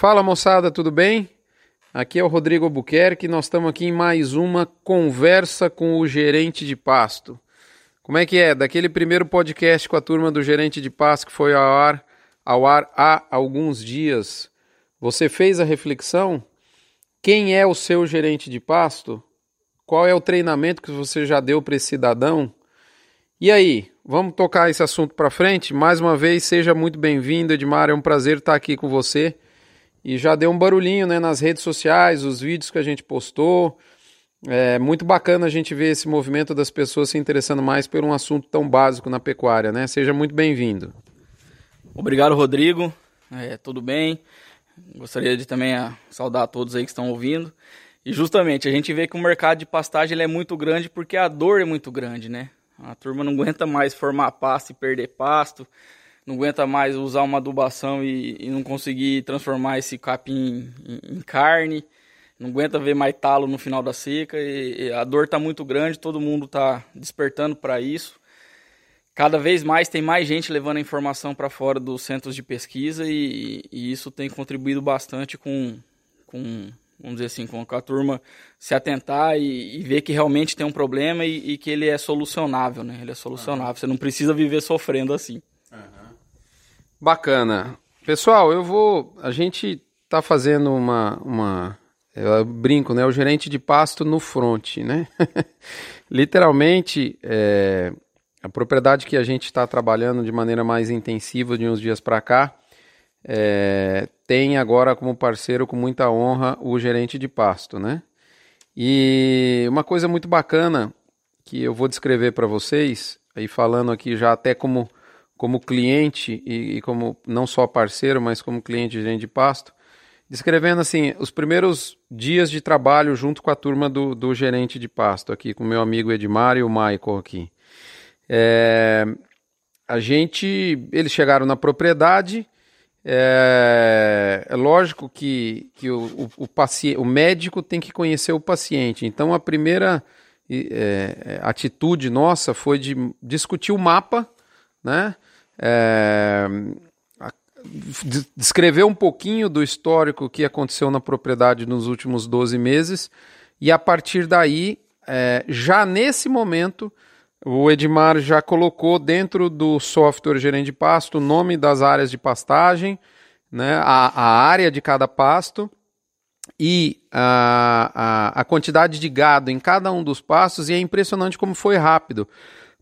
Fala moçada, tudo bem? Aqui é o Rodrigo Albuquerque nós estamos aqui em mais uma conversa com o gerente de pasto. Como é que é? Daquele primeiro podcast com a turma do gerente de pasto que foi ao ar, ao ar há alguns dias, você fez a reflexão? Quem é o seu gerente de pasto? Qual é o treinamento que você já deu para esse cidadão? E aí, vamos tocar esse assunto para frente? Mais uma vez, seja muito bem-vindo, Edmar. É um prazer estar aqui com você. E já deu um barulhinho né, nas redes sociais, os vídeos que a gente postou. É muito bacana a gente ver esse movimento das pessoas se interessando mais por um assunto tão básico na pecuária, né? Seja muito bem-vindo. Obrigado, Rodrigo. É, tudo bem? Gostaria de também ah, saudar a todos aí que estão ouvindo. E justamente, a gente vê que o mercado de pastagem é muito grande porque a dor é muito grande, né? A turma não aguenta mais formar pasto e perder pasto, não aguenta mais usar uma adubação e, e não conseguir transformar esse capim em, em, carne, não aguenta ver mais talo no final da seca. E, e a dor está muito grande, todo mundo está despertando para isso. Cada vez mais tem mais gente levando a informação para fora dos centros de pesquisa e, e isso tem contribuído bastante com, com vamos dizer assim, com a turma se atentar e, ver que realmente tem um problema e, e, que ele é solucionável, né? Ele é solucionável. Uhum. Você não precisa viver sofrendo assim. Uhum. Bacana. Pessoal, eu vou. A gente tá fazendo uma. uma eu brinco, né? O gerente de pasto no front, né? Literalmente, é, a propriedade que a gente está trabalhando de maneira mais intensiva de uns dias para cá é, tem agora como parceiro com muita honra o gerente de pasto, né? E uma coisa muito bacana que eu vou descrever para vocês, aí falando aqui já até como, como cliente e, e, como não só parceiro, mas como cliente de de pasto, descrevendo assim os primeiros dias de trabalho junto com a turma do, do gerente de pasto aqui, com meu amigo Edmar e o Michael aqui. É, a gente, eles chegaram na propriedade, é, é lógico que, que o, o, o, o médico tem que conhecer o paciente. Então, a primeira é atitude nossa foi de discutir o mapa, né? É, descrever um pouquinho do histórico que aconteceu na propriedade nos últimos 12 meses e a partir daí, é, já nesse momento, o Edmar já colocou dentro do software gerente de pasto o nome das áreas de pastagem, né, a, a área de cada pasto e a, a, a, quantidade de gado em cada um dos pastos, e é impressionante como foi rápido.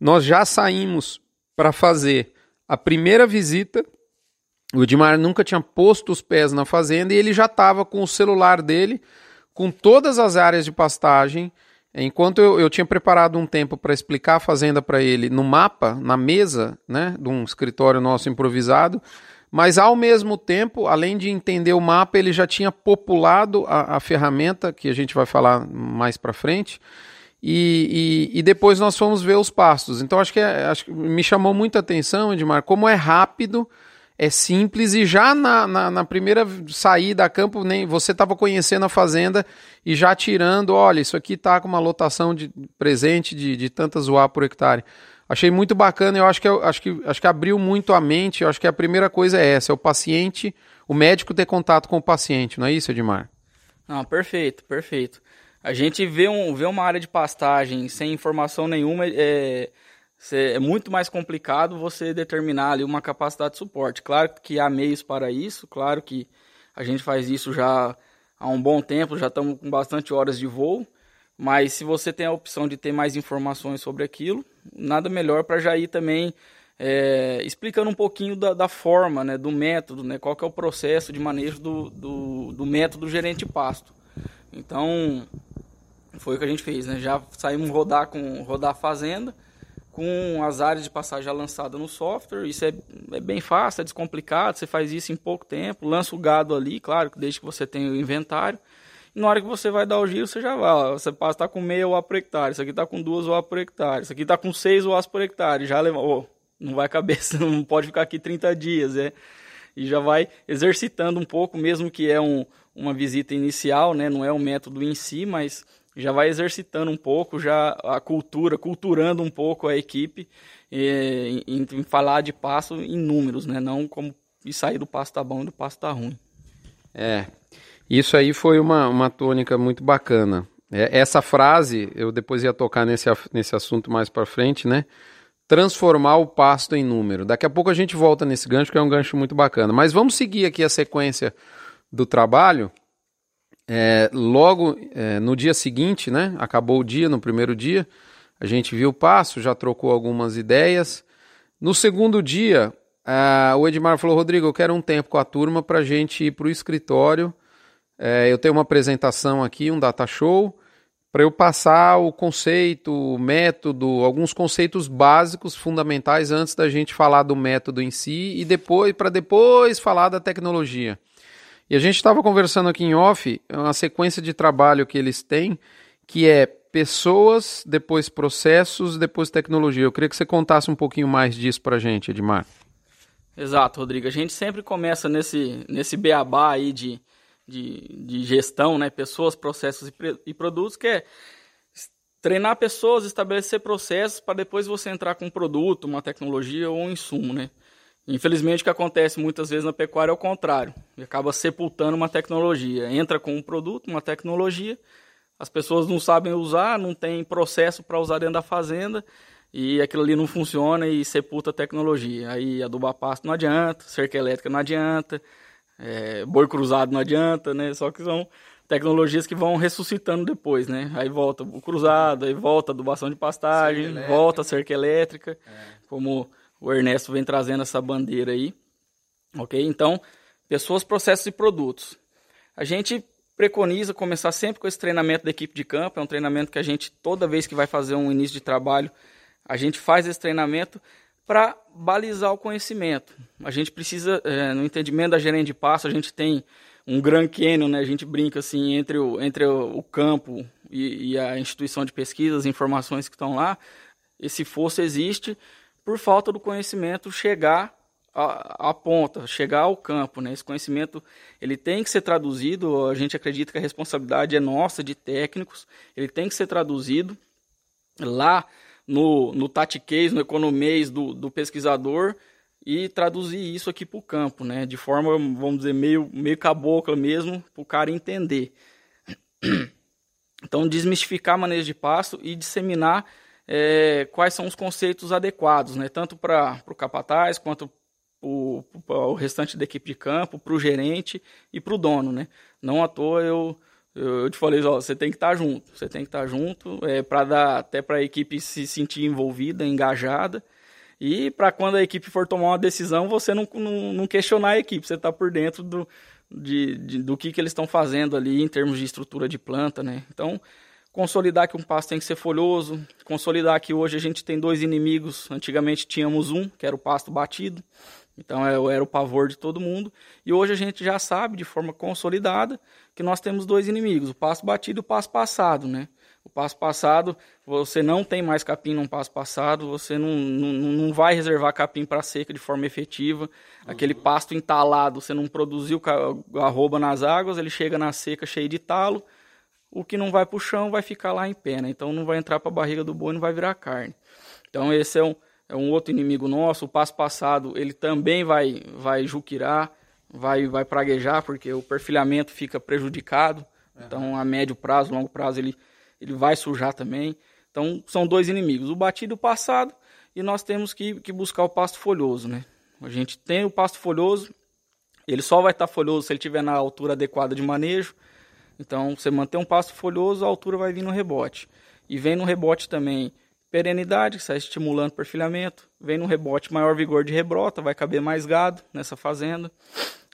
Nós já saímos para fazer a primeira visita. O Edmar nunca tinha posto os pés na fazenda e ele já estava com o celular dele, com todas as áreas de pastagem Enquanto eu, eu tinha preparado um tempo para explicar a fazenda para ele no mapa, na mesa, né, de um escritório nosso improvisado, mas ao mesmo tempo, além de entender o mapa, ele já tinha populado a, a ferramenta, que a gente vai falar mais para frente, e, e, e, depois nós fomos ver os pastos. Então acho que, é, acho que me chamou muita atenção, Edmar, como é rápido é simples e já na, na, na primeira saída a campo, nem você estava conhecendo a fazenda e já tirando, olha, isso aqui está com uma lotação de presente de, de tantas UA por hectare. Achei muito bacana, eu acho que, acho, que, acho que abriu muito a mente, eu acho que a primeira coisa é essa, é o paciente, o médico ter contato com o paciente, não é isso, Edmar? Não, perfeito, perfeito. A gente vê, um, vê uma área de pastagem sem informação nenhuma, é, é muito mais complicado você determinar ali uma capacidade de suporte. Claro que há meios para isso, claro que a gente faz isso já há um bom tempo, já estamos com bastante horas de voo, mas se você tem a opção de ter mais informações sobre aquilo, nada melhor para já ir também é, explicando um pouquinho da, da, forma, né, do método, né, qual que é o processo de manejo do, do, do método gerente pasto. Então, foi o que a gente fez, né? Já saímos rodar com rodar a fazenda, com as áreas de passagem já lançadas no software. Isso é, é, bem fácil, é descomplicado, você faz isso em pouco tempo, lança o gado ali, claro, desde que você tenha o inventário. E na hora que você vai dar o giro, você já vai. Você passa está com meia UA por hectare, isso aqui está com duas UA por hectare, isso aqui está com seis UAs por hectare, já leva. Oh, não vai caber, não pode ficar aqui 30 dias, é. E já vai exercitando um pouco, mesmo que é um, uma visita inicial, né? Não é um método em si, mas já vai exercitando um pouco já a cultura, culturando um pouco a equipe em, em, falar de passo em números, né? Não como e sair do passo tá bom e do passo tá ruim. É, isso aí foi uma, uma tônica muito bacana. É, essa frase, eu depois ia tocar nesse, nesse assunto mais para frente, né? Transformar o pasto em número. Daqui a pouco a gente volta nesse gancho, que é um gancho muito bacana. Mas vamos seguir aqui a sequência do trabalho. É, logo é, no dia seguinte, né? Acabou o dia, no primeiro dia, a gente viu o passo, já trocou algumas ideias. No segundo dia, o Edmar falou: Rodrigo, eu quero um tempo com a turma para a gente ir para o escritório é, eu tenho uma apresentação aqui, um data show, para eu passar o conceito, o método, alguns conceitos básicos, fundamentais, antes da gente falar do método em si e depois, para depois falar da tecnologia. E a gente estava conversando aqui em off, uma sequência de trabalho que eles têm, que é pessoas, depois processos, depois tecnologia. Eu queria que você contasse um pouquinho mais disso para a gente, Edmar. Exato, Rodrigo. A gente sempre começa nesse, nesse beabá aí de de, de gestão, né? Pessoas, processos e, e produtos, que é treinar pessoas, estabelecer processos para depois você entrar com um produto, uma tecnologia ou um insumo, né? Infelizmente, o que acontece muitas vezes na pecuária é o contrário. E acaba sepultando uma tecnologia. Entra com um produto, uma tecnologia, as pessoas não sabem usar, não tem processo para usar dentro da fazenda, e aquilo ali não funciona e sepulta a tecnologia. Aí adubar pasto não adianta, cerca elétrica não adianta, é, boi cruzado não adianta, né? Só que são tecnologias que vão ressuscitando depois, né? Aí volta o cruzado, aí volta a adubação de pastagem, volta a cerca elétrica, é. como o Ernesto vem trazendo essa bandeira aí. Ok? Então, pessoas, processos e produtos. A gente preconiza começar sempre com esse treinamento da equipe de campo. É um treinamento que a gente, toda vez que vai fazer um início de trabalho, a gente faz esse treinamento para balizar o conhecimento. A gente precisa, é, no entendimento da gerente de passo, a gente tem um Grand Canyon, né? A gente brinca assim entre o, entre o, campo e, e, a instituição de pesquisa, as informações que estão lá. Esse fosso existe por falta do conhecimento chegar à, ponta, chegar ao campo, né? Esse conhecimento ele tem que ser traduzido. A gente acredita que a responsabilidade é nossa de técnicos. Ele tem que ser traduzido lá no, no tatiquês, no economês do, do pesquisador e traduzir isso aqui para o campo, né? De forma, vamos dizer, meio, meio cabocla mesmo, para o cara entender. Então, desmistificar manejo de pasto e disseminar é, quais são os conceitos adequados, né? Tanto para o capataz quanto para o restante da equipe de campo, para o gerente e para o dono, né? Não à toa eu eu, te falei, ó, você tem que estar tá junto, você tem que estar tá junto, é, para dar até para a equipe se sentir envolvida, engajada, e para quando a equipe for tomar uma decisão, você não, não, não questionar a equipe, você está por dentro do, de, de, do que, que eles estão fazendo ali em termos de estrutura de planta, né? Então, consolidar que um pasto tem que ser folhoso, consolidar que hoje a gente tem dois inimigos, antigamente tínhamos um, que era o pasto batido, então é, era o pavor de todo mundo. E hoje a gente já sabe de forma consolidada que nós temos dois inimigos, o passo batido e o passo passado, né? O passo passado, você não tem mais capim num passo passado, você não, não, não vai reservar capim para seca de forma efetiva. Uhum. Aquele pasto entalado, você não produziu arroba nas águas, ele chega na seca cheio de talo, o que não vai para o chão vai ficar lá em pé, né? Então não vai entrar para a barriga do boi, não vai virar carne. Então esse é um, é um outro inimigo nosso. O passo passado ele também vai vai juquirar, vai vai praguejar porque o perfilhamento fica prejudicado. Uhum. Então a médio prazo, longo prazo ele ele vai sujar também. Então são dois inimigos, o batido e o passado, e nós temos que, que buscar o pasto folhoso, né? A gente tem o pasto folhoso, ele só vai estar folhoso se ele estiver na altura adequada de manejo. Então, você manter um pasto folhoso, a altura vai vir no rebote. E vem no rebote também perenidade, que está estimulando o perfilhamento. Vem no rebote maior vigor de rebrota, vai caber mais gado nessa fazenda.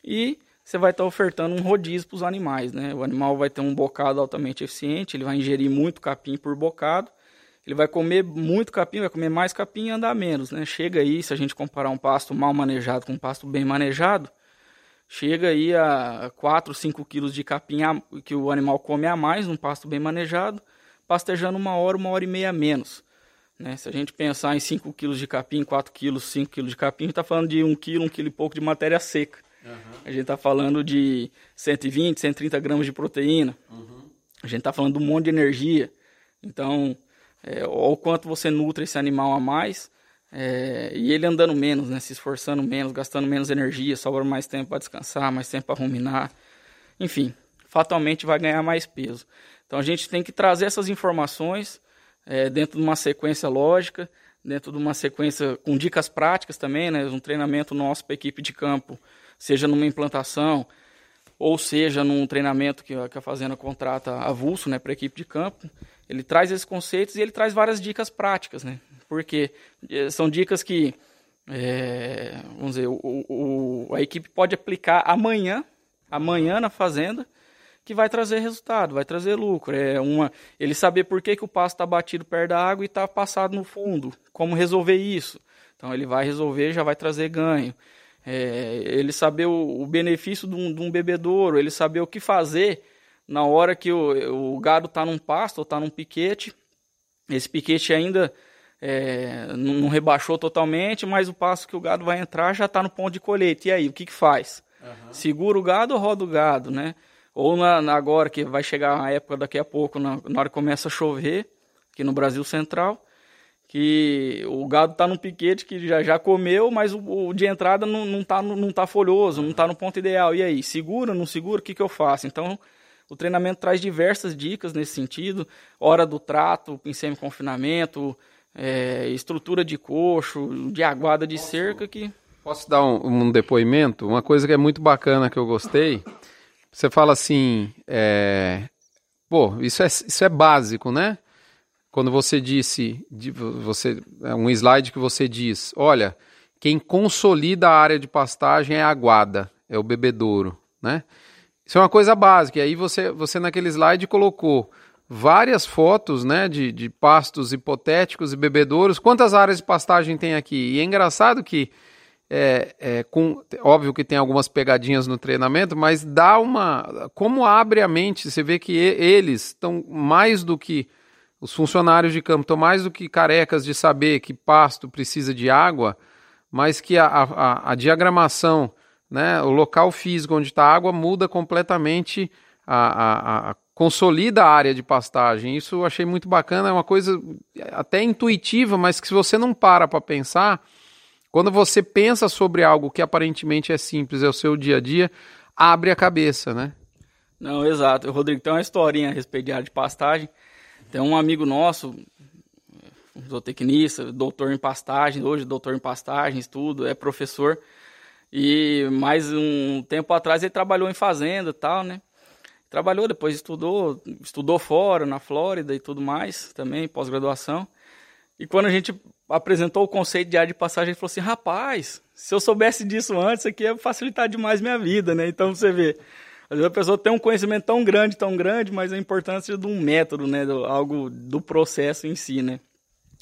E você vai estar tá ofertando um rodízio para os animais, né? O animal vai ter um bocado altamente eficiente, ele vai ingerir muito capim por bocado. Ele vai comer muito capim, vai comer mais capim e andar menos, né? Chega aí, se a gente comparar um pasto mal manejado com um pasto bem manejado, chega aí a 4, 5 quilos de capim que o animal come a mais num pasto bem manejado, pastejando uma hora, uma hora e meia a menos. Né? Se a gente pensar em 5 quilos de capim, 4 quilos, 5 quilos de capim, a gente está falando de 1 quilo, 1 quilo e pouco de matéria seca. Uhum. A gente está falando de 120, 130 gramas de proteína. Uhum. A gente está falando de um monte de energia. Então, é, o quanto você nutre esse animal a mais, é, e ele andando menos, né, se esforçando menos, gastando menos energia, sobra mais tempo para descansar, mais tempo para ruminar. enfim, fatalmente vai ganhar mais peso. Então a gente tem que trazer essas informações é, dentro de uma sequência lógica, dentro de uma sequência com dicas práticas também, né? Um treinamento nosso para a equipe de campo, seja numa implantação ou seja num treinamento que, que a fazenda contrata avulso, né, para a equipe de campo. Ele traz esses conceitos e ele traz várias dicas práticas, né? Porque é, são dicas que é, vamos dizer, o, o, a equipe pode aplicar amanhã, amanhã na fazenda, que vai trazer resultado, vai trazer lucro. É uma, ele saber por que, que o pasto está batido perto da água e está passado no fundo, como resolver isso. Então ele vai resolver, já vai trazer ganho. É, ele saber o, o benefício de um, de um, bebedouro, ele saber o que fazer na hora que o, o gado está num pasto ou está num piquete. Esse piquete ainda é, não, não, rebaixou totalmente, mas o pasto que o gado vai entrar já está no ponto de colheita. E aí, o que, que faz? Uhum. Segura o gado ou roda o gado, né? Ou na, na, agora que vai chegar a época daqui a pouco, na, na hora que começa a chover, aqui no Brasil Central, que o gado está num piquete que já, já comeu, mas o, o de entrada não, não, tá, não tá folhoso, não está no ponto ideal. E aí, segura, não segura, o que, que eu faço? Então, o treinamento traz diversas dicas nesse sentido, hora do trato, pincel confinamento, é, estrutura de coxo, de aguada de cerca que... Posso dar um, um depoimento? Uma coisa que é muito bacana que eu gostei você fala assim, é, pô, isso é, isso é básico, né? Quando você disse, você, é um slide que você diz, olha, quem consolida a área de pastagem é a aguada, é o bebedouro, né? Isso é uma coisa básica. E aí você, você naquele slide colocou várias fotos, né, de, de pastos hipotéticos e bebedouros. Quantas áreas de pastagem tem aqui? E é engraçado que é, é, com, óbvio que tem algumas pegadinhas no treinamento, mas dá uma. Como abre a mente, você vê que eles estão mais do que. Os funcionários de campo estão mais do que carecas de saber que pasto precisa de água, mas que a, a, a diagramação, né, o local físico onde está a água muda completamente, a, a, consolida a área de pastagem. Isso eu achei muito bacana, é uma coisa até intuitiva, mas que se você não para para pensar quando você pensa sobre algo que aparentemente é simples, é o seu dia a dia, abre a cabeça, né? Não, exato. O Rodrigo tem uma historinha a respeito de área de pastagem. Tem um amigo nosso, um zootecnista, doutor em pastagem, hoje doutor em pastagens, tudo, é professor. E mais um tempo atrás ele trabalhou em fazenda e tal, né? Trabalhou, depois estudou, estudou fora, na Flórida e tudo mais, também, pós-graduação. E quando a gente apresentou o conceito de área de passagem, ele falou assim: rapaz, se eu soubesse disso antes, aqui ia facilitar demais minha vida, né? Então você vê. Às vezes a pessoa tem um conhecimento tão grande, tão grande, mas a importância de um método, né? Do, algo do processo em si, né?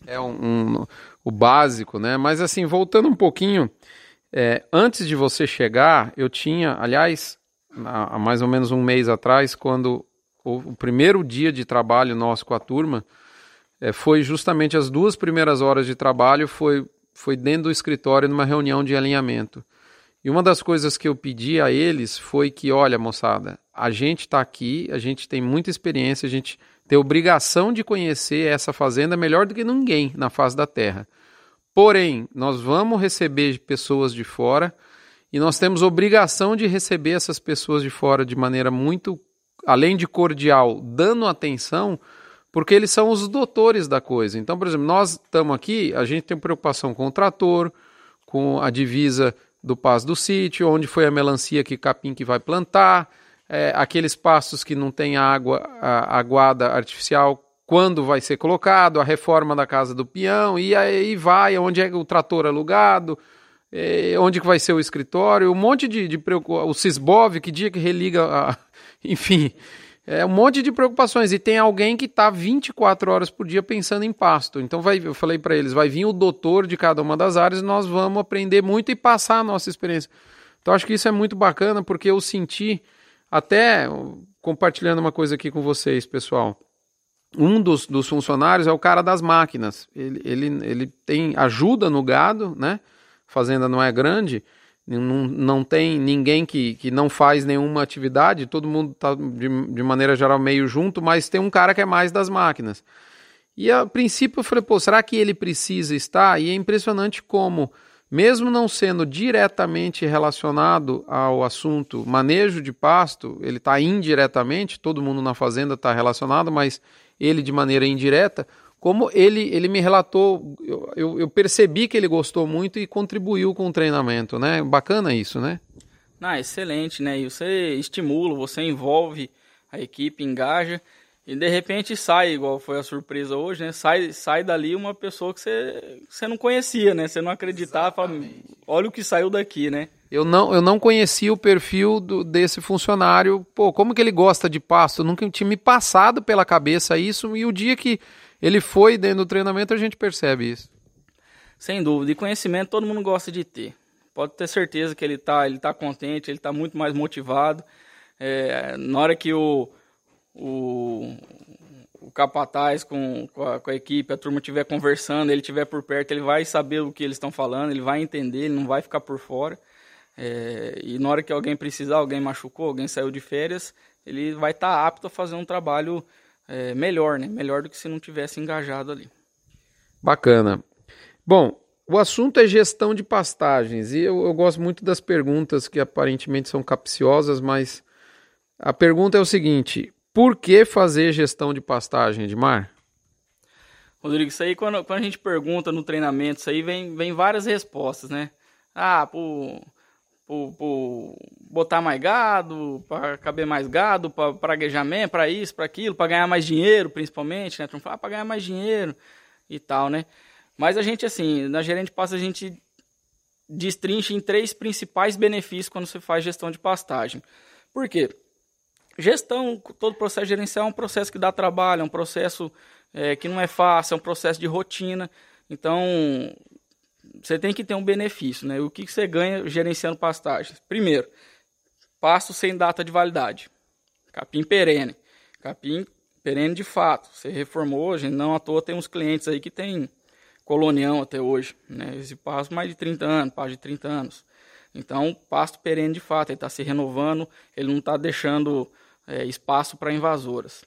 É um, um o básico, né? Mas assim, voltando um pouquinho, é, antes de você chegar, eu tinha, aliás, há, mais ou menos um mês atrás, quando o, o primeiro dia de trabalho nosso com a turma, é, foi justamente as duas primeiras horas de trabalho foi, foi dentro do escritório numa reunião de alinhamento. E uma das coisas que eu pedi a eles foi que, olha, moçada, a gente está aqui, a gente tem muita experiência, a gente tem obrigação de conhecer essa fazenda melhor do que ninguém na face da terra. Porém, nós vamos receber pessoas de fora e nós temos obrigação de receber essas pessoas de fora de maneira muito, além de cordial, dando atenção, porque eles são os doutores da coisa. Então, por exemplo, nós estamos aqui, a gente tem preocupação com o trator, com a divisa do passo do sítio, onde foi a melancia que capim que vai plantar, é, aqueles pastos que não tem água a, aguada artificial, quando vai ser colocado, a reforma da casa do peão, e aí vai, onde é o trator alugado, é, onde que vai ser o escritório, um monte de, de preocupação, o Cisbov, que dia que religa, a, enfim, é um monte de preocupações. E tem alguém que está 24 horas por dia pensando em pasto. Então vai, eu falei para eles, vai vir o doutor de cada uma das áreas, nós vamos aprender muito e passar a nossa experiência. Então acho que isso é muito bacana porque eu senti, até compartilhando uma coisa aqui com vocês, pessoal. Um dos, dos funcionários é o cara das máquinas. Ele, ele, ele tem ajuda no gado, né? Fazenda não é grande, não, não tem ninguém que, que não faz nenhuma atividade, todo mundo está de, de maneira geral meio junto, mas tem um cara que é mais das máquinas. E a princípio eu falei, pô, será que ele precisa estar? E é impressionante como mesmo não sendo diretamente relacionado ao assunto manejo de pasto, ele está indiretamente, todo mundo na fazenda está relacionado, mas ele de maneira indireta, como ele, ele me relatou, eu, eu, eu, percebi que ele gostou muito e contribuiu com o treinamento, né? Bacana isso, né? Ah, excelente, né? E você estimula, você envolve a equipe, engaja. E de repente sai, igual foi a surpresa hoje, né? Sai, sai dali uma pessoa que você, você não conhecia, né? Você não acreditava, fala, olha o que saiu daqui, né? Eu não, eu não conhecia o perfil do, desse funcionário. Pô, como que ele gosta de pasto? Nunca tinha me passado pela cabeça isso. E o dia que ele foi dentro do treinamento, a gente percebe isso. Sem dúvida. E conhecimento todo mundo gosta de ter. Pode ter certeza que ele está ele tá contente, ele está muito mais motivado. É, na hora que o, o, o capataz com, com a, com, a, equipe, a turma estiver conversando, ele estiver por perto, ele vai saber o que eles estão falando, ele vai entender, ele não vai ficar por fora. É, e na hora que alguém precisar, alguém machucou, alguém saiu de férias, ele vai estar tá apto a fazer um trabalho é, melhor, né? Melhor do que se não tivesse engajado ali. Bacana. Bom, o assunto é gestão de pastagens e eu, eu gosto muito das perguntas que aparentemente são capciosas, mas a pergunta é o seguinte: por que fazer gestão de pastagem, Edmar? Rodrigo, isso aí quando, quando a gente pergunta no treinamento, isso aí vem, vem várias respostas, né? Ah, por, por, por botar mais gado, para caber mais gado, para praguejamento, para isso, para aquilo, para ganhar mais dinheiro, principalmente, né? Ah, para ganhar mais dinheiro e tal, né? Mas a gente, assim, na gerente pasta a gente destrincha em três principais benefícios quando você faz gestão de pastagem. Por quê? Gestão, todo processo gerencial é um processo que dá trabalho, é um processo é, que não é fácil, é um processo de rotina. Então, você tem que ter um benefício, né? O que você ganha gerenciando pastagens? Primeiro, pasto sem data de validade. Capim perene. Capim perene de fato. Você reformou hoje, não à toa tem uns clientes aí que tem colonião até hoje, né? Esse pasto mais de 30 anos, pasto de 30 anos. Então, pasto perene de fato, ele está se renovando, ele não está deixando é, espaço para invasoras.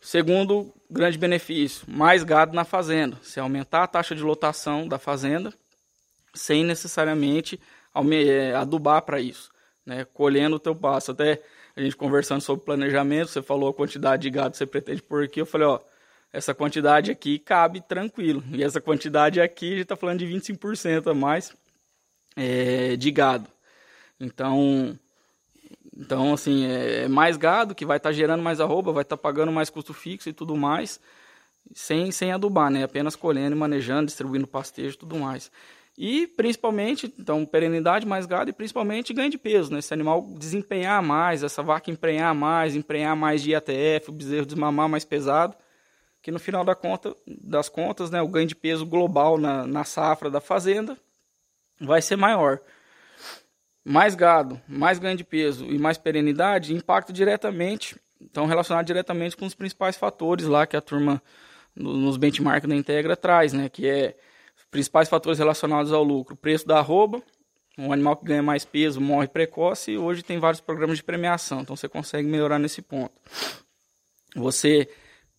Segundo grande benefício, mais gado na fazenda. Se aumentar a taxa de lotação da fazenda, sem necessariamente é, adubar para isso, né? colhendo o teu pasto. Até a gente conversando sobre planejamento, você falou a quantidade de gado que você pretende por aqui, eu falei, ó, essa quantidade aqui cabe tranquilo. E essa quantidade aqui, a gente está falando de 25% a mais é, de gado. Então, então, assim, é, é mais gado que vai estar tá gerando mais arroba, vai estar tá pagando mais custo fixo e tudo mais, sem, sem adubar, né? Apenas colhendo manejando, distribuindo pastejo e tudo mais. E principalmente, então, perenidade mais gado e principalmente ganho de peso, né? Esse animal desempenhar mais, essa vaca emprenhar mais, emprenhar mais de IATF, o bezerro desmamar mais pesado, que no final da conta, das contas, né, o ganho de peso global na, na safra da fazenda vai ser maior mais gado, mais ganho de peso e mais perenidade impacta diretamente, estão relacionados diretamente com os principais fatores lá que a turma nos benchmarks da Integra traz, né? Que é principais fatores relacionados ao lucro, preço da arroba, um animal que ganha mais peso morre precoce e hoje tem vários programas de premiação, então você consegue melhorar nesse ponto. Você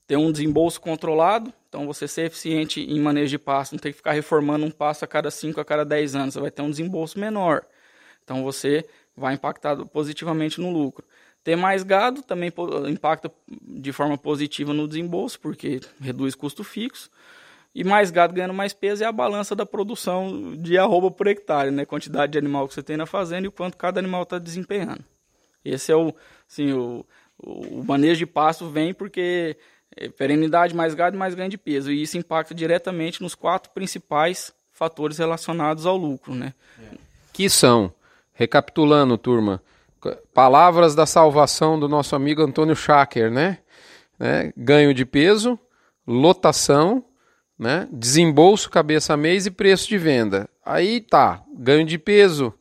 ter um desembolso controlado, então você ser eficiente em manejo de pasto, não ter que ficar reformando um pasto a cada 5, a cada 10 anos, você vai ter um desembolso menor. Então você vai impactar positivamente no lucro. Ter mais gado também impacta de forma positiva no desembolso, porque reduz custo fixo. E mais gado ganhando mais peso é a balança da produção de arroba por hectare, né? Quantidade de animal que você tem na fazenda e o quanto cada animal está desempenhando. Esse é o, assim, o, o manejo de pasto vem porque é perenidade, mais gado e mais ganho de peso. E isso impacta diretamente nos quatro principais fatores relacionados ao lucro, né? Que são Recapitulando, turma, palavras da salvação do nosso amigo Antônio Schacker, né? né? Ganho de peso, lotação, né? desembolso cabeça mês e preço de venda. Aí tá, ganho de peso,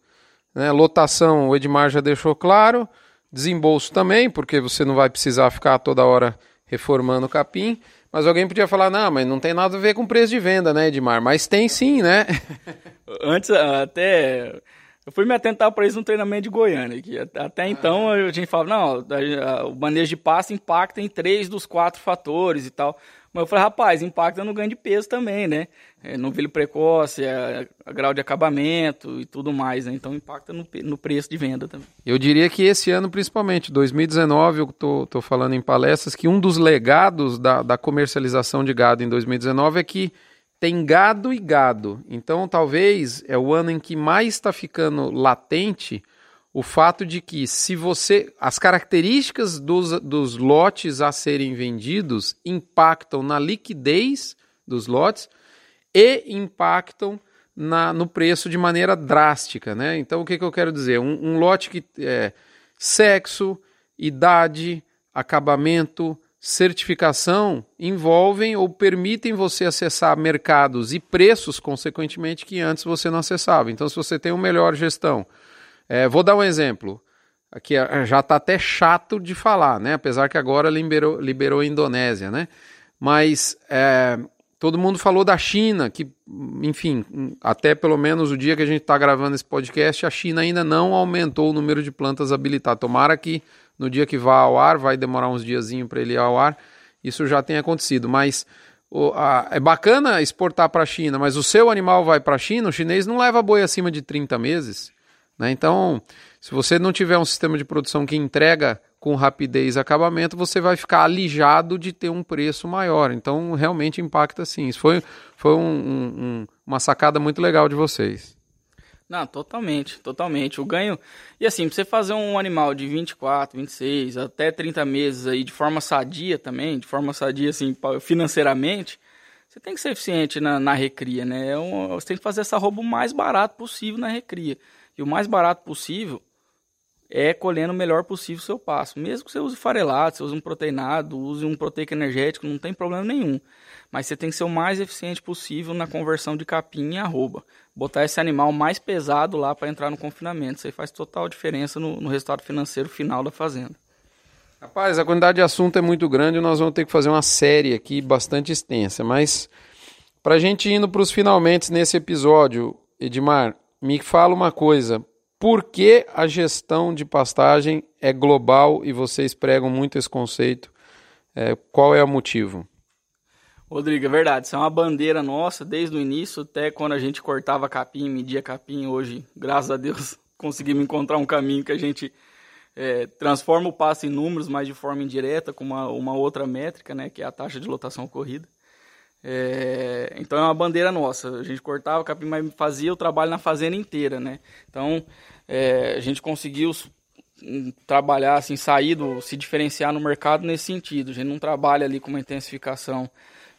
né? lotação, o Edmar já deixou claro, desembolso também, porque você não vai precisar ficar toda hora reformando o capim. Mas alguém podia falar, não, mas não tem nada a ver com preço de venda, né, Edmar? Mas tem sim, né? Antes, até Eu fui me atentar para isso no treinamento de Goiânia. Que até então a gente falava, não, o manejo de passe impacta em três dos quatro fatores e tal. Mas eu falei, rapaz, impacta no ganho de peso também, né? É, novilho precoce, a, a, grau de acabamento e tudo mais, né? Então impacta no, no, preço de venda também. Eu diria que esse ano, principalmente, 2019, eu tô, tô falando em palestras, que um dos legados da, da comercialização de gado em 2019 é que tem gado e gado. Então talvez é o ano em que mais está ficando latente o fato de que se você as características dos, dos lotes a serem vendidos impactam na liquidez dos lotes e impactam na, no preço de maneira drástica, né? Então o que, que eu quero dizer? Um, um lote que é sexo, idade, acabamento, certificação envolvem ou permitem você acessar mercados e preços, consequentemente, que antes você não acessava. Então, se você tem uma melhor gestão, é, vou dar um exemplo. Aqui é, já está até chato de falar, né? Apesar que agora liberou, liberou a Indonésia, né? Mas é, todo mundo falou da China, que, enfim, até pelo menos o dia que a gente está gravando esse podcast, a China ainda não aumentou o número de plantas habilitadas. Tomara que no dia que vá ao ar, vai demorar uns diazinhos para ele ir ao ar, isso já tenha acontecido. Mas o, a, é bacana exportar para a China, mas o seu animal vai para a China, o chinês não leva boi acima de 30 meses. Né? Então, se você não tiver um sistema de produção que entrega com rapidez acabamento, você vai ficar alijado de ter um preço maior. Então, realmente impacta sim. Isso foi, foi um, um, uma sacada muito legal de vocês. Não, totalmente, totalmente. O ganho. E assim, pra você fazer um animal de 24, 26, até 30 meses aí de forma sadia também, de forma sadia, assim, financeiramente, você tem que ser eficiente na, na recria, né? É um, você tem que fazer essa roupa o mais barato possível na recria. E o mais barato possível é colhendo o melhor possível o seu passo. Mesmo que você use farelado, você use um proteinado, use um proteico energético, não tem problema nenhum. Mas você tem que ser o mais eficiente possível na conversão de capim em arroba. Botar esse animal mais pesado lá para entrar no confinamento. Isso aí faz total diferença no, no resultado financeiro final da fazenda. Rapaz, a quantidade de assunto é muito grande, nós vamos ter que fazer uma série aqui bastante extensa, mas para a gente indo para os finalmente nesse episódio, Edmar, me fala uma coisa. Por que a gestão de pastagem é global e vocês pregam muito esse conceito? É, qual é o motivo? Rodrigo, é verdade. Isso é uma bandeira nossa desde o início, até quando a gente cortava capim, media capim. Hoje, graças a Deus, conseguimos encontrar um caminho que a gente é, transforma o passe em números, mas de forma indireta, com uma, uma outra métrica, né, que é a taxa de lotação ocorrida. É, então é uma bandeira nossa. A gente cortava o capim, mas fazia o trabalho na fazenda inteira, né? Então é, a gente conseguiu hum, trabalhar, assim, sair do, se diferenciar no mercado nesse sentido. A gente não trabalha ali com uma intensificação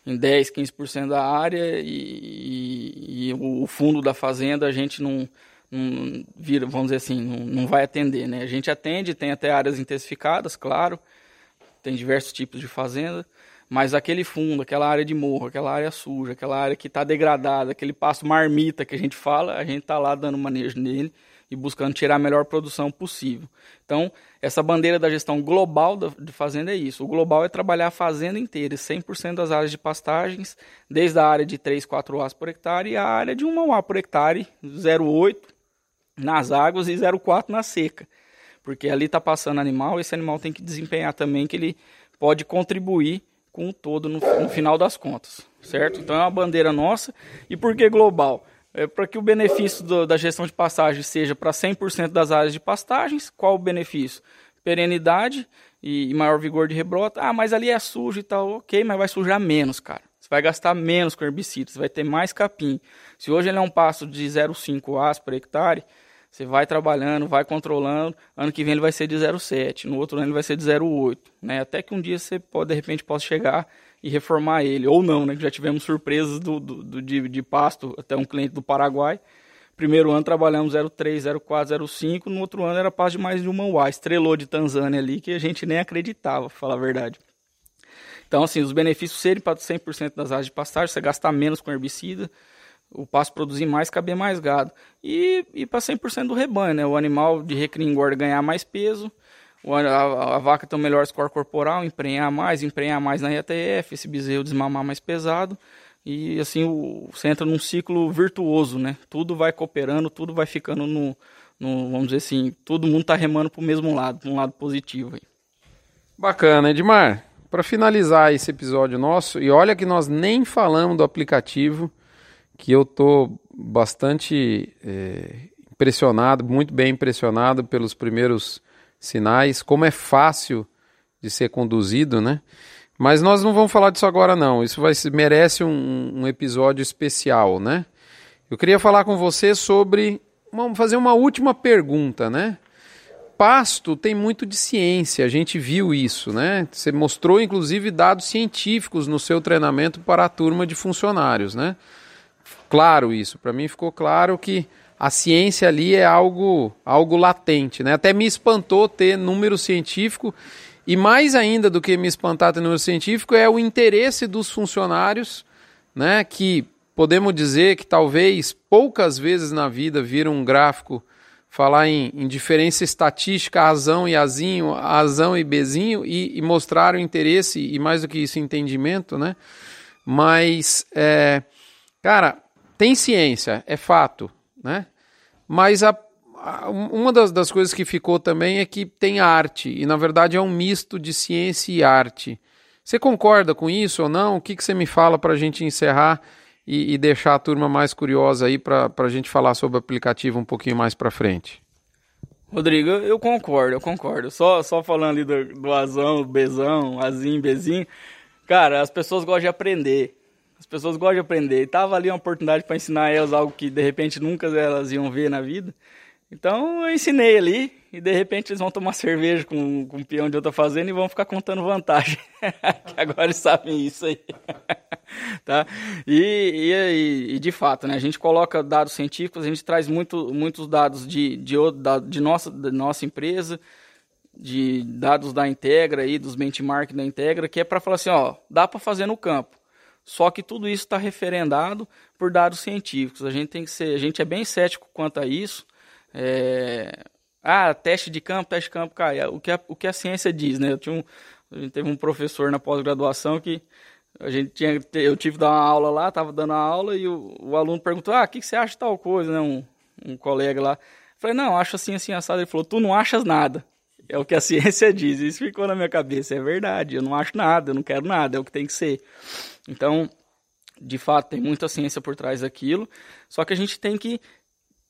em 10, 15% da área e, e, e, o fundo da fazenda a gente não, não vira, vamos dizer assim, não, não vai atender, né? A gente atende, tem até áreas intensificadas, claro, tem diversos tipos de fazenda, mas aquele fundo, aquela área de morro, aquela área suja, aquela área que está degradada, aquele passo marmita que a gente fala, a gente está lá dando manejo nele e buscando tirar a melhor produção possível. Então, essa bandeira da gestão global de fazenda é isso. O global é trabalhar a fazenda inteira, 100% das áreas de pastagens, desde a área de 3, 4 As por hectare e a área de 1 A por hectare, 0,8 nas águas e 0,4 na seca. Porque ali está passando animal, esse animal tem que desempenhar também, que ele pode contribuir com o todo no, no final das contas, certo? Então é uma bandeira nossa. E por que global? É para que o benefício do, da gestão de pastagem seja para 100% das áreas de pastagens. Qual o benefício? Perenidade e, e maior vigor de rebrota. Ah, mas ali é sujo e tal. Ok, mas vai sujar menos, cara. Você vai gastar menos com herbicida, você vai ter mais capim. Se hoje ele é um pasto de 0,5 as por hectare, você vai trabalhando, vai controlando. Ano que vem ele vai ser de 0,7, no outro ano ele vai ser de 0,8, né? Até que um dia você pode, de repente, possa chegar e reformar ele, ou não, né? Já tivemos surpresas do, do, do de, de, pasto, até um cliente do Paraguai. Primeiro ano trabalhamos 0,3, 0,4, 0,5, no outro ano era pasto de mais de uma UA, estrelou de Tanzânia ali, que a gente nem acreditava, pra falar a verdade. Então, assim, os benefícios serem para 100% das áreas de pastagem, você gastar menos com herbicida, o pasto produzir mais, caber mais gado. E, e para 100% do rebanho, né? O animal de recria engorda ganhar mais peso, a, a, a, vaca tem um melhor score corporal, emprenhar mais, emprenhar mais na IATF, esse bezerro desmamar mais pesado e assim o, você entra num ciclo virtuoso, né? Tudo vai cooperando, tudo vai ficando no, no vamos dizer assim, todo mundo está remando para o mesmo lado, para um lado positivo. Aí. Bacana, Edmar. Para finalizar esse episódio nosso, e olha que nós nem falamos do aplicativo, que eu tô bastante é, impressionado, muito bem impressionado pelos primeiros sinais, como é fácil de ser conduzido, né? Mas nós não vamos falar disso agora não. Isso vai merece um, um episódio especial, né? Eu queria falar com você sobre vamos fazer uma última pergunta, né? Pasto tem muito de ciência, a gente viu isso, né? Você mostrou inclusive dados científicos no seu treinamento para a turma de funcionários, né? Claro isso, para mim ficou claro que a ciência ali é algo, algo latente, né? Até me espantou ter número científico e mais ainda do que me espantar ter número científico é o interesse dos funcionários, né, que podemos dizer que talvez poucas vezes na vida viram um gráfico falar em, em diferença estatística, azão e azinho, azão e bezinho, e, e mostraram interesse e mais do que isso, entendimento, né? Mas, é, cara, tem ciência, é fato, né? Mas a, uma das, das coisas que ficou também é que tem arte, e na verdade é um misto de ciência e arte. Você concorda com isso ou não? O que, que você me fala para a gente encerrar e, e, deixar a turma mais curiosa aí para a gente falar sobre o aplicativo um pouquinho mais para frente? Rodrigo, eu concordo, eu concordo. Só, só falando ali do, do azão, bezão, azinho, bezinho. Cara, as pessoas gostam de aprender. As pessoas gostam de aprender. E tava ali uma oportunidade para ensinar elas algo que de repente nunca elas iam ver na vida. Então eu ensinei ali e de repente eles vão tomar cerveja com, com o peão de outra fazenda e vão ficar contando vantagem. que agora eles sabem isso aí. tá? E, e, e, de fato, né, a gente coloca dados científicos, a gente traz muito, muitos dados de, de, de, nossa, de nossa empresa, de dados da Integra aí, dos benchmark da Integra, que é para falar assim, ó, dá para fazer no campo. Só que tudo isso está referendado por dados científicos. A gente tem que ser, a gente é bem cético quanto a isso. É... Ah, teste de campo, teste de campo, cara, o que a, o que a ciência diz, né? Eu tinha um, a gente teve um professor na pós-graduação que a gente tinha, eu tive dar uma aula lá, tava dando a aula e o, o aluno perguntou, ah, o que, que você acha de tal coisa, né? Um, um colega lá. Eu falei, não, acho assim, assim, assado. Ele falou, tu não achas nada. É o que a ciência diz. Isso ficou na minha cabeça. É verdade, eu não acho nada, eu não quero nada, é o que tem que ser. Então, de fato, tem muita ciência por trás daquilo. Só que a gente tem que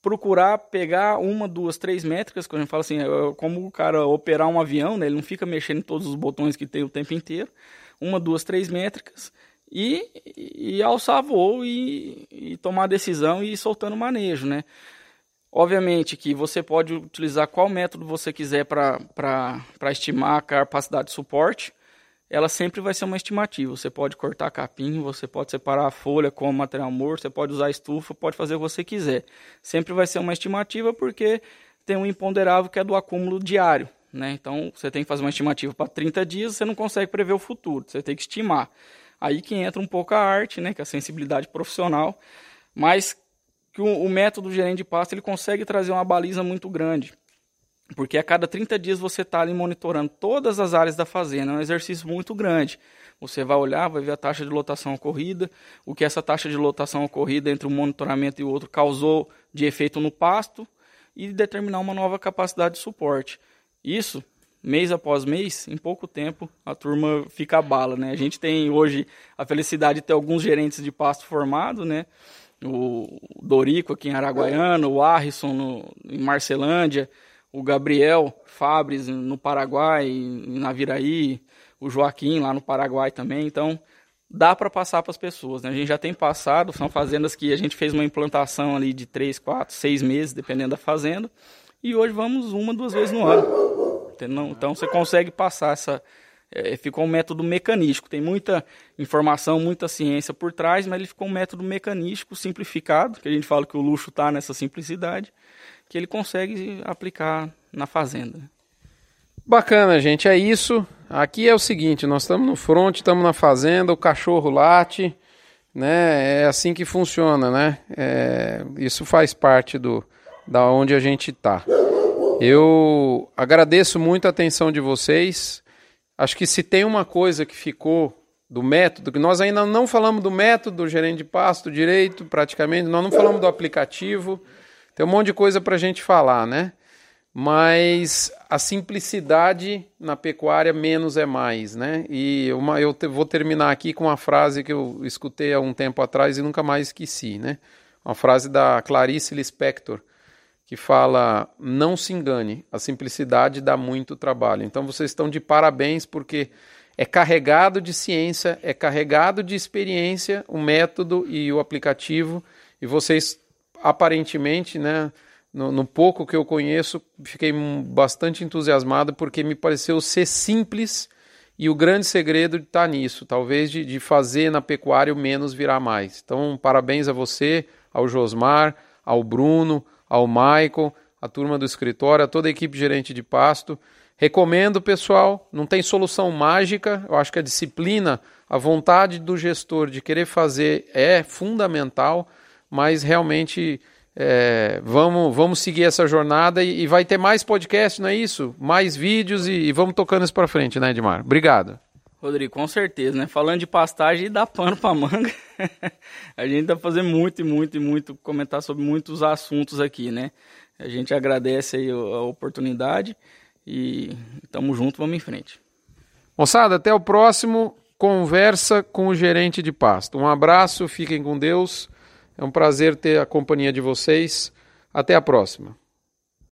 procurar pegar uma, duas, três métricas, quando a gente fala assim, é como o cara operar um avião, né? Ele não fica mexendo em todos os botões que tem o tempo inteiro. Uma, duas, três métricas e, e alçar voo e, e tomar decisão e ir soltando manejo, né? Obviamente que você pode utilizar qual método você quiser para estimar a capacidade de suporte ela sempre vai ser uma estimativa. Você pode cortar capim, você pode separar a folha como material morto, você pode usar estufa, pode fazer o que você quiser. Sempre vai ser uma estimativa porque tem um imponderável que é do acúmulo diário. Né? Então, você tem que fazer uma estimativa para 30 dias, você não consegue prever o futuro, você tem que estimar. Aí que entra um pouco a arte, né? que é a sensibilidade profissional, mas que o, o método gerente de pasta ele consegue trazer uma baliza muito grande. Porque a cada 30 dias você está ali monitorando todas as áreas da fazenda. É um exercício muito grande. Você vai olhar, vai ver a taxa de lotação ocorrida, o que essa taxa de lotação ocorrida entre um monitoramento e o outro causou de efeito no pasto e determinar uma nova capacidade de suporte. Isso, mês após mês, em pouco tempo, a turma fica a bala. Né? A gente tem hoje a felicidade de ter alguns gerentes de pasto formados, né? O Dorico aqui em Araguaiana, o Arrisson no, em Marcelândia, o Gabriel Fabres no Paraguai, em Naviraí, o Joaquim lá no Paraguai também. Então, dá para passar para as pessoas. Né? A gente já tem passado, são fazendas que a gente fez uma implantação ali de 3, 4, 6 meses, dependendo da fazenda, e hoje vamos uma, duas vezes no ano. Então, você consegue passar essa. É, ficou um método mecanístico, tem muita informação, muita ciência por trás, mas ele ficou um método mecanístico simplificado, que a gente fala que o luxo está nessa simplicidade, que ele consegue aplicar na fazenda. Bacana, gente, é isso. Aqui é o seguinte, nós estamos no front, estamos na fazenda, o cachorro late, né? É assim que funciona, né? É, isso faz parte do da onde a gente está. Eu agradeço muito a atenção de vocês. Acho que se tem uma coisa que ficou do método, que nós ainda não falamos do método do gerente de pasto direito, praticamente, nós não falamos do aplicativo, tem um monte de coisa para a gente falar, né? Mas a simplicidade na pecuária menos é mais, né? E uma, eu te, vou terminar aqui com uma frase que eu escutei há um tempo atrás e nunca mais esqueci, né? Uma frase da Clarice Lispector, que fala: Não se engane, a simplicidade dá muito trabalho. Então vocês estão de parabéns porque é carregado de ciência, é carregado de experiência o método e o aplicativo, e vocês aparentemente, né? No, no, pouco que eu conheço, fiquei bastante entusiasmado porque me pareceu ser simples e o grande segredo está nisso, talvez de, de fazer na pecuária o menos virar mais. Então, parabéns a você, ao Josmar, ao Bruno, ao Michael, a turma do escritório, a toda a equipe gerente de pasto. Recomendo, pessoal, não tem solução mágica, eu acho que a disciplina, a vontade do gestor de querer fazer é fundamental, mas realmente é, vamos, vamos seguir essa jornada e, e, vai ter mais podcast, não é isso? Mais vídeos e, e vamos tocando isso para frente, né, Edmar? Obrigado. Rodrigo, com certeza, né? Falando de pastagem, dá pano para manga. a gente tá fazendo muito e muito e muito, comentar sobre muitos assuntos aqui, né? A gente agradece aí a oportunidade e estamos juntos, vamos em frente. Moçada, até o próximo Conversa com o Gerente de Pasto. Um abraço, fiquem com Deus. É um prazer ter a companhia de vocês. Até a próxima.